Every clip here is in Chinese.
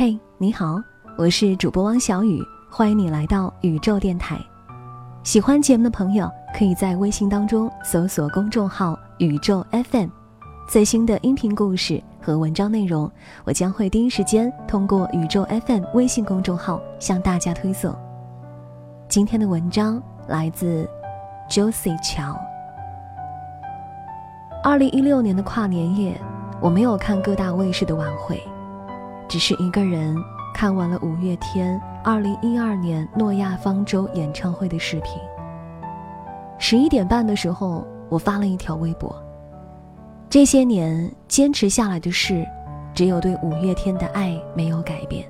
嘿，你好，我是主播汪小雨，欢迎你来到宇宙电台。喜欢节目的朋友，可以在微信当中搜索公众号“宇宙 FM”，最新的音频故事和文章内容，我将会第一时间通过宇宙 FM 微信公众号向大家推送。今天的文章来自 Josie 乔。二零一六年的跨年夜，我没有看各大卫视的晚会。只是一个人看完了五月天二零一二年诺亚方舟演唱会的视频。十一点半的时候，我发了一条微博。这些年坚持下来的事，只有对五月天的爱没有改变。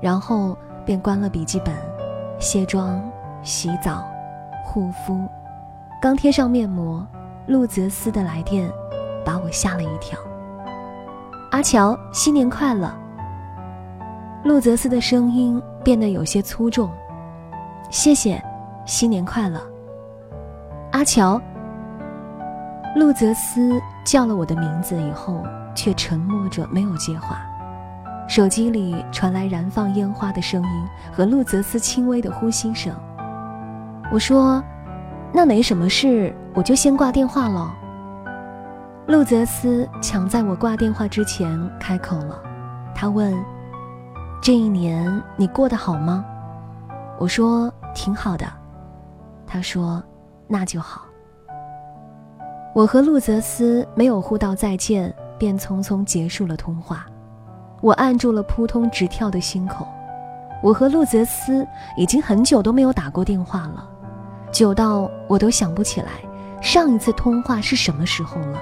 然后便关了笔记本，卸妆、洗澡、护肤，刚贴上面膜，陆泽斯的来电，把我吓了一跳。阿乔，新年快乐。陆泽斯的声音变得有些粗重。谢谢，新年快乐。阿乔。陆泽斯叫了我的名字以后，却沉默着没有接话。手机里传来燃放烟花的声音和陆泽斯轻微的呼吸声。我说：“那没什么事，我就先挂电话了。”陆泽斯抢在我挂电话之前开口了，他问：“这一年你过得好吗？”我说：“挺好的。”他说：“那就好。”我和陆泽斯没有互道再见，便匆匆结束了通话。我按住了扑通直跳的心口。我和陆泽斯已经很久都没有打过电话了，久到我都想不起来上一次通话是什么时候了。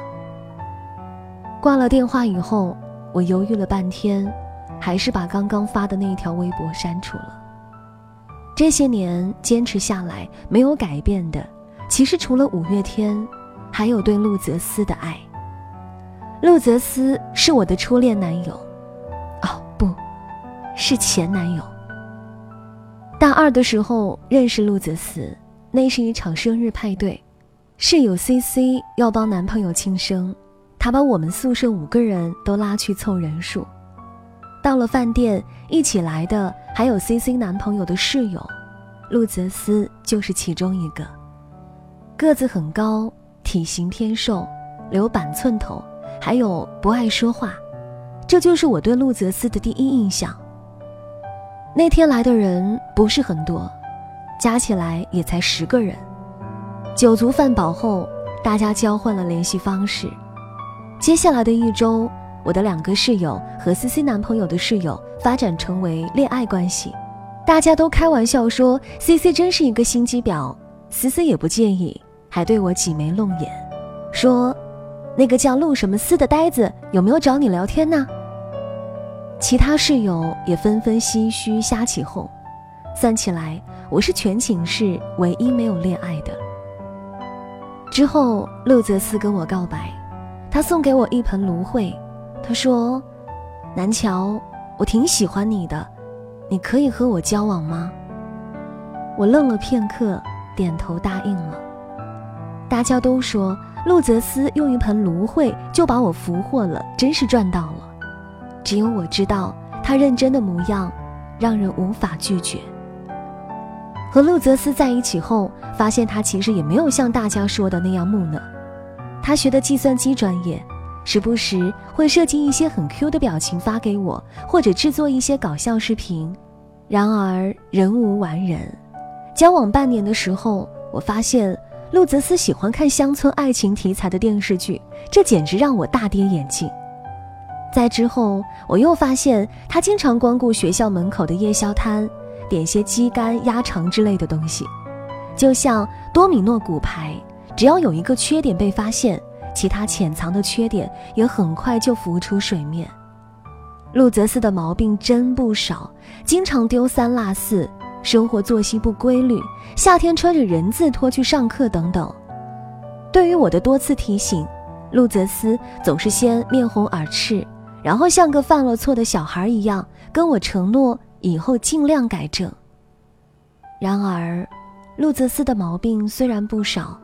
挂了电话以后，我犹豫了半天，还是把刚刚发的那条微博删除了。这些年坚持下来没有改变的，其实除了五月天，还有对陆泽斯的爱。陆泽斯是我的初恋男友，哦不，是前男友。大二的时候认识陆泽斯，那是一场生日派对，室友 C C 要帮男朋友庆生。他把我们宿舍五个人都拉去凑人数。到了饭店，一起来的还有 C C 男朋友的室友，陆泽斯就是其中一个。个子很高，体型偏瘦，留板寸头，还有不爱说话，这就是我对陆泽斯的第一印象。那天来的人不是很多，加起来也才十个人。酒足饭饱后，大家交换了联系方式。接下来的一周，我的两个室友和 C C 男朋友的室友发展成为恋爱关系，大家都开玩笑说 C C 真是一个心机婊，C C 也不介意，还对我挤眉弄眼，说那个叫陆什么思的呆子有没有找你聊天呢？其他室友也纷纷唏嘘瞎起哄，算起来我是全寝室唯一没有恋爱的。之后，陆泽思跟我告白。他送给我一盆芦荟，他说：“南桥，我挺喜欢你的，你可以和我交往吗？”我愣了片刻，点头答应了。大家都说陆泽斯用一盆芦荟就把我俘获了，真是赚到了。只有我知道，他认真的模样，让人无法拒绝。和陆泽斯在一起后，发现他其实也没有像大家说的那样木讷。他学的计算机专业，时不时会设计一些很 Q 的表情发给我，或者制作一些搞笑视频。然而人无完人，交往半年的时候，我发现陆泽斯喜欢看乡村爱情题材的电视剧，这简直让我大跌眼镜。在之后，我又发现他经常光顾学校门口的夜宵摊，点些鸡肝、鸭肠之类的东西，就像多米诺骨牌。只要有一个缺点被发现，其他潜藏的缺点也很快就浮出水面。陆泽斯的毛病真不少，经常丢三落四，生活作息不规律，夏天穿着人字拖去上课等等。对于我的多次提醒，陆泽斯总是先面红耳赤，然后像个犯了错的小孩一样跟我承诺以后尽量改正。然而，陆泽斯的毛病虽然不少。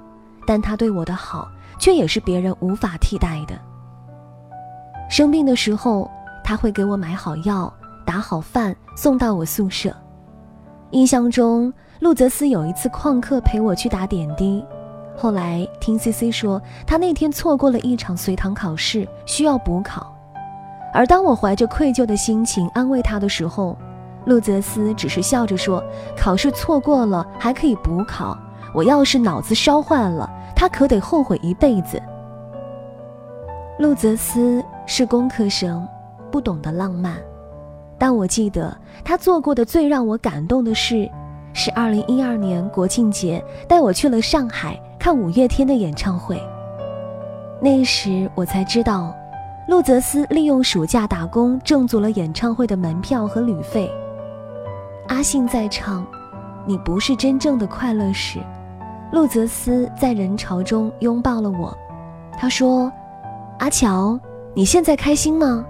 但他对我的好，却也是别人无法替代的。生病的时候，他会给我买好药，打好饭送到我宿舍。印象中，陆泽斯有一次旷课陪我去打点滴。后来听 C C 说，他那天错过了一场随堂考试，需要补考。而当我怀着愧疚的心情安慰他的时候，陆泽斯只是笑着说：“考试错过了还可以补考，我要是脑子烧坏了，他可得后悔一辈子。”陆泽斯是工科生，不懂得浪漫。但我记得他做过的最让我感动的事，是2012年国庆节带我去了上海看五月天的演唱会。那时我才知道，陆泽斯利用暑假打工挣足了演唱会的门票和旅费。阿信在唱《你不是真正的快乐》时，陆泽斯在人潮中拥抱了我。他说：“阿乔，你现在开心吗？”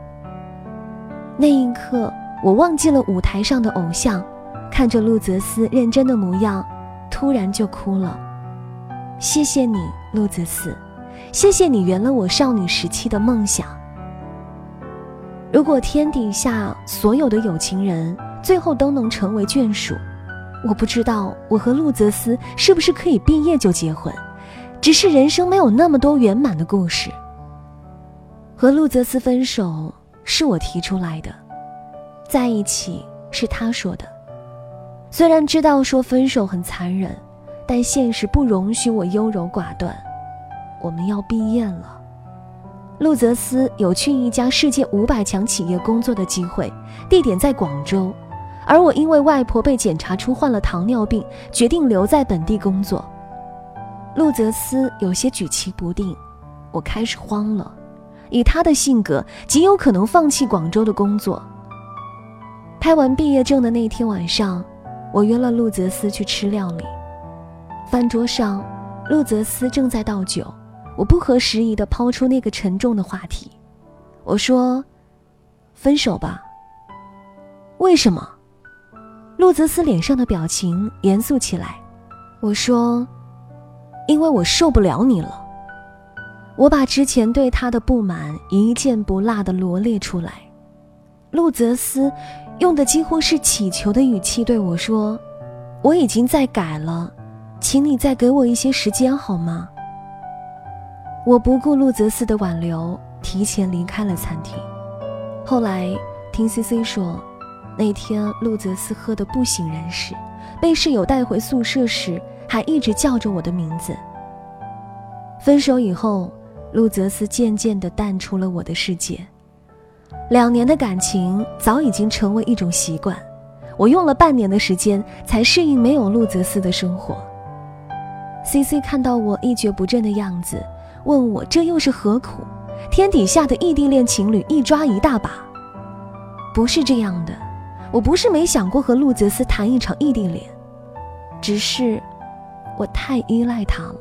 那一刻。我忘记了舞台上的偶像，看着陆泽斯认真的模样，突然就哭了。谢谢你，陆泽斯，谢谢你圆了我少女时期的梦想。如果天底下所有的有情人最后都能成为眷属，我不知道我和陆泽斯是不是可以毕业就结婚，只是人生没有那么多圆满的故事。和陆泽斯分手是我提出来的。在一起是他说的，虽然知道说分手很残忍，但现实不容许我优柔寡断。我们要毕业了，陆泽斯有去一家世界五百强企业工作的机会，地点在广州，而我因为外婆被检查出患了糖尿病，决定留在本地工作。陆泽斯有些举棋不定，我开始慌了，以他的性格，极有可能放弃广州的工作。拍完毕业证的那天晚上，我约了陆泽斯去吃料理。饭桌上，陆泽斯正在倒酒，我不合时宜地抛出那个沉重的话题。我说：“分手吧。”为什么？陆泽斯脸上的表情严肃起来。我说：“因为我受不了你了。”我把之前对他的不满一件不落的罗列出来。陆泽斯。用的几乎是乞求的语气对我说：“我已经在改了，请你再给我一些时间好吗？”我不顾陆泽斯的挽留，提前离开了餐厅。后来听 C C 说，那天陆泽斯喝得不省人事，被室友带回宿舍时还一直叫着我的名字。分手以后，陆泽斯渐渐地淡出了我的世界。两年的感情早已经成为一种习惯，我用了半年的时间才适应没有陆泽斯的生活。C C 看到我一蹶不振的样子，问我这又是何苦？天底下的异地恋情侣一抓一大把。不是这样的，我不是没想过和陆泽斯谈一场异地恋，只是我太依赖他了，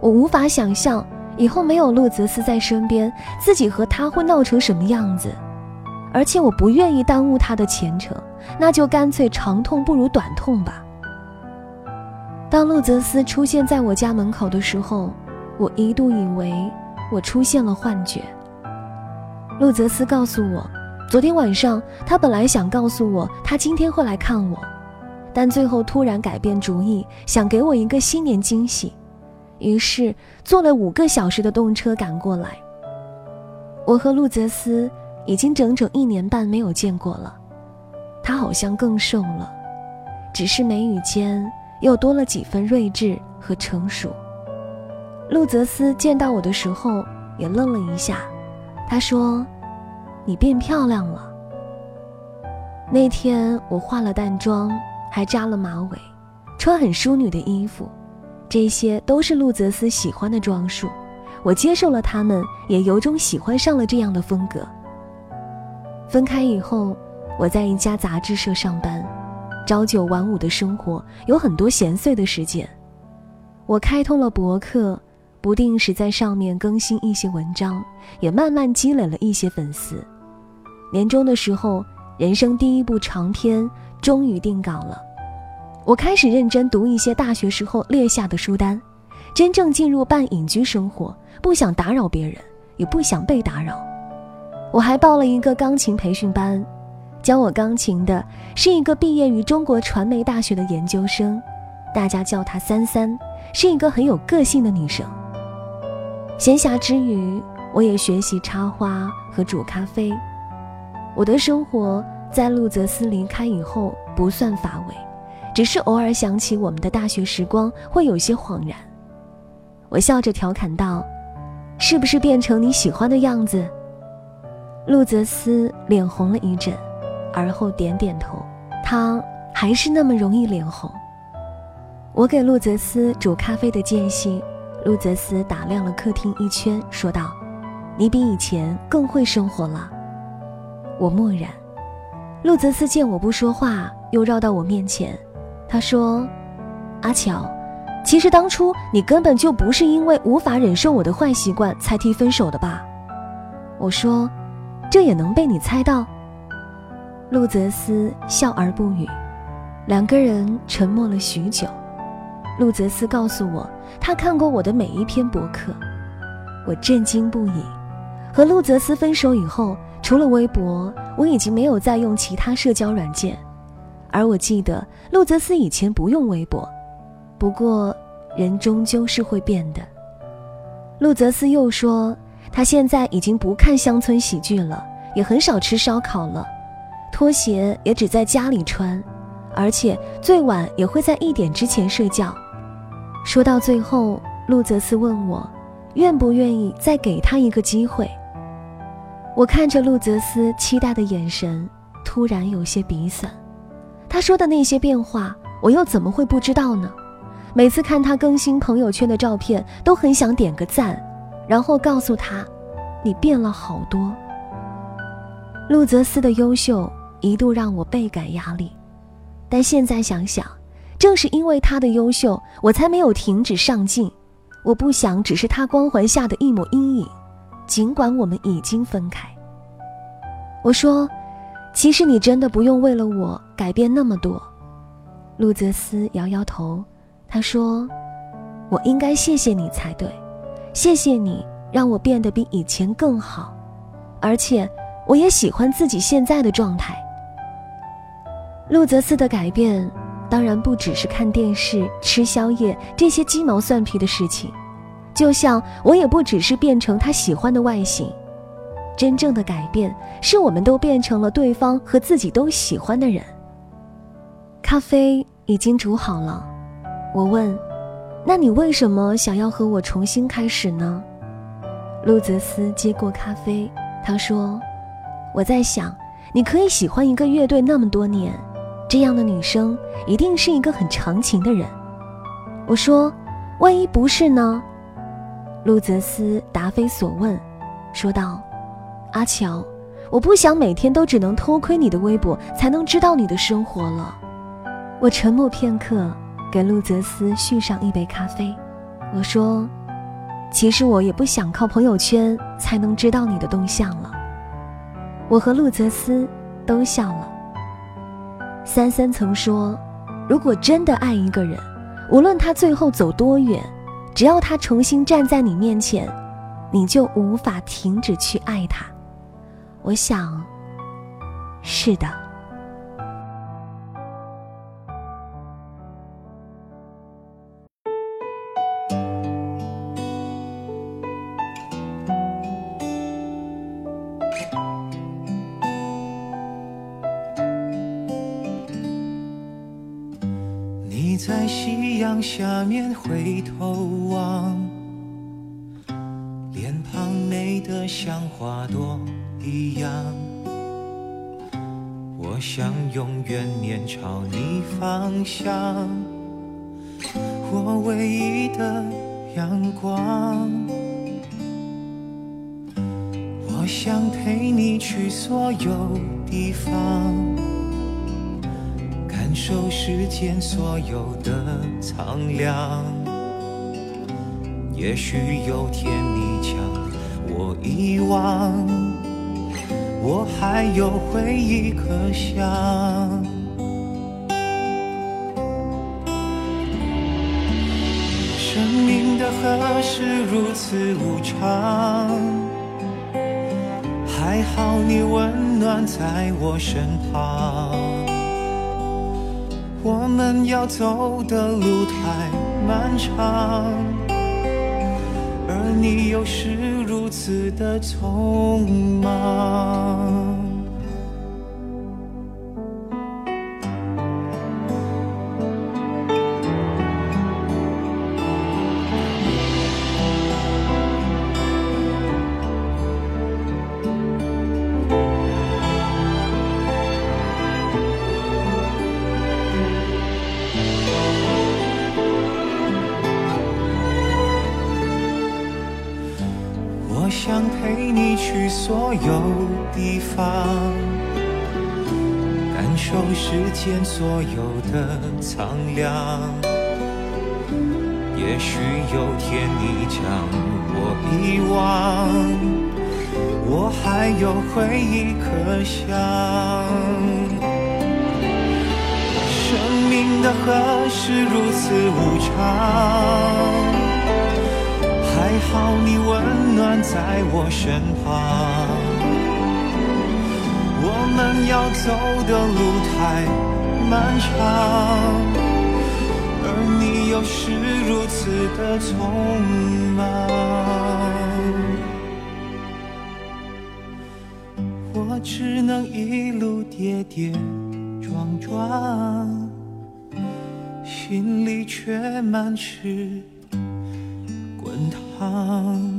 我无法想象以后没有陆泽斯在身边，自己和他会闹成什么样子。而且我不愿意耽误他的前程，那就干脆长痛不如短痛吧。当陆泽斯出现在我家门口的时候，我一度以为我出现了幻觉。陆泽斯告诉我，昨天晚上他本来想告诉我他今天会来看我，但最后突然改变主意，想给我一个新年惊喜，于是坐了五个小时的动车赶过来。我和陆泽斯。已经整整一年半没有见过了，他好像更瘦了，只是眉宇间又多了几分睿智和成熟。陆泽斯见到我的时候也愣了一下，他说：“你变漂亮了。”那天我化了淡妆，还扎了马尾，穿很淑女的衣服，这些都是陆泽斯喜欢的装束，我接受了他们，也由衷喜欢上了这样的风格。分开以后，我在一家杂志社上班，朝九晚五的生活有很多闲碎的时间。我开通了博客，不定时在上面更新一些文章，也慢慢积累了一些粉丝。年终的时候，人生第一部长篇终于定稿了。我开始认真读一些大学时候列下的书单，真正进入半隐居生活，不想打扰别人，也不想被打扰。我还报了一个钢琴培训班，教我钢琴的是一个毕业于中国传媒大学的研究生，大家叫她三三，是一个很有个性的女生。闲暇之余，我也学习插花和煮咖啡。我的生活在路泽斯离开以后不算乏味，只是偶尔想起我们的大学时光，会有些恍然。我笑着调侃道：“是不是变成你喜欢的样子？”路泽斯脸红了一阵，而后点点头。他还是那么容易脸红。我给路泽斯煮咖啡的间隙，路泽斯打量了客厅一圈，说道：“你比以前更会生活了。”我默然。陆泽斯见我不说话，又绕到我面前，他说：“阿乔，其实当初你根本就不是因为无法忍受我的坏习惯才提分手的吧？”我说：“这也能被你猜到。”陆泽斯笑而不语，两个人沉默了许久。陆泽斯告诉我，他看过我的每一篇博客，我震惊不已。和陆泽斯分手以后。除了微博，我已经没有再用其他社交软件。而我记得路泽斯以前不用微博，不过人终究是会变的。路泽斯又说，他现在已经不看乡村喜剧了，也很少吃烧烤了，拖鞋也只在家里穿，而且最晚也会在一点之前睡觉。说到最后，路泽斯问我，愿不愿意再给他一个机会。我看着陆泽斯期待的眼神，突然有些鼻酸。他说的那些变化，我又怎么会不知道呢？每次看他更新朋友圈的照片，都很想点个赞，然后告诉他：“你变了好多。”陆泽斯的优秀一度让我倍感压力，但现在想想，正是因为他的优秀，我才没有停止上进。我不想只是他光环下的一抹阴影。尽管我们已经分开，我说：“其实你真的不用为了我改变那么多。”路泽斯摇摇头，他说：“我应该谢谢你才对，谢谢你让我变得比以前更好，而且我也喜欢自己现在的状态。”路泽斯的改变当然不只是看电视、吃宵夜这些鸡毛蒜皮的事情。就像我也不只是变成他喜欢的外形，真正的改变是我们都变成了对方和自己都喜欢的人。咖啡已经煮好了，我问：“那你为什么想要和我重新开始呢？”路泽斯接过咖啡，他说：“我在想，你可以喜欢一个乐队那么多年，这样的女生一定是一个很长情的人。”我说：“万一不是呢？”路泽斯答非所问，说道：“阿乔，我不想每天都只能偷窥你的微博才能知道你的生活了。”我沉默片刻，给路泽斯续上一杯咖啡。我说：“其实我也不想靠朋友圈才能知道你的动向了。”我和路泽斯都笑了。三三曾说：“如果真的爱一个人，无论他最后走多远。”只要他重新站在你面前，你就无法停止去爱他。我想，是的。在夕阳下面回头望，脸庞美得像花朵一样。我想永远面朝你方向，我唯一的阳光。我想陪你去所有地方。感受世间所有的苍凉，也许有天你将我遗忘，我还有回忆可想。生命的河是如此无常。还好你温暖在我身旁。我们要走的路太漫长，而你又是如此的匆忙。所有地方，感受世间所有的苍凉。也许有天你将我遗忘，我还有回忆可想。生命的河是如此无常。还好你温暖在我身旁，我们要走的路太漫长，而你又是如此的匆忙，我只能一路跌跌撞撞，心里却满是。滚烫。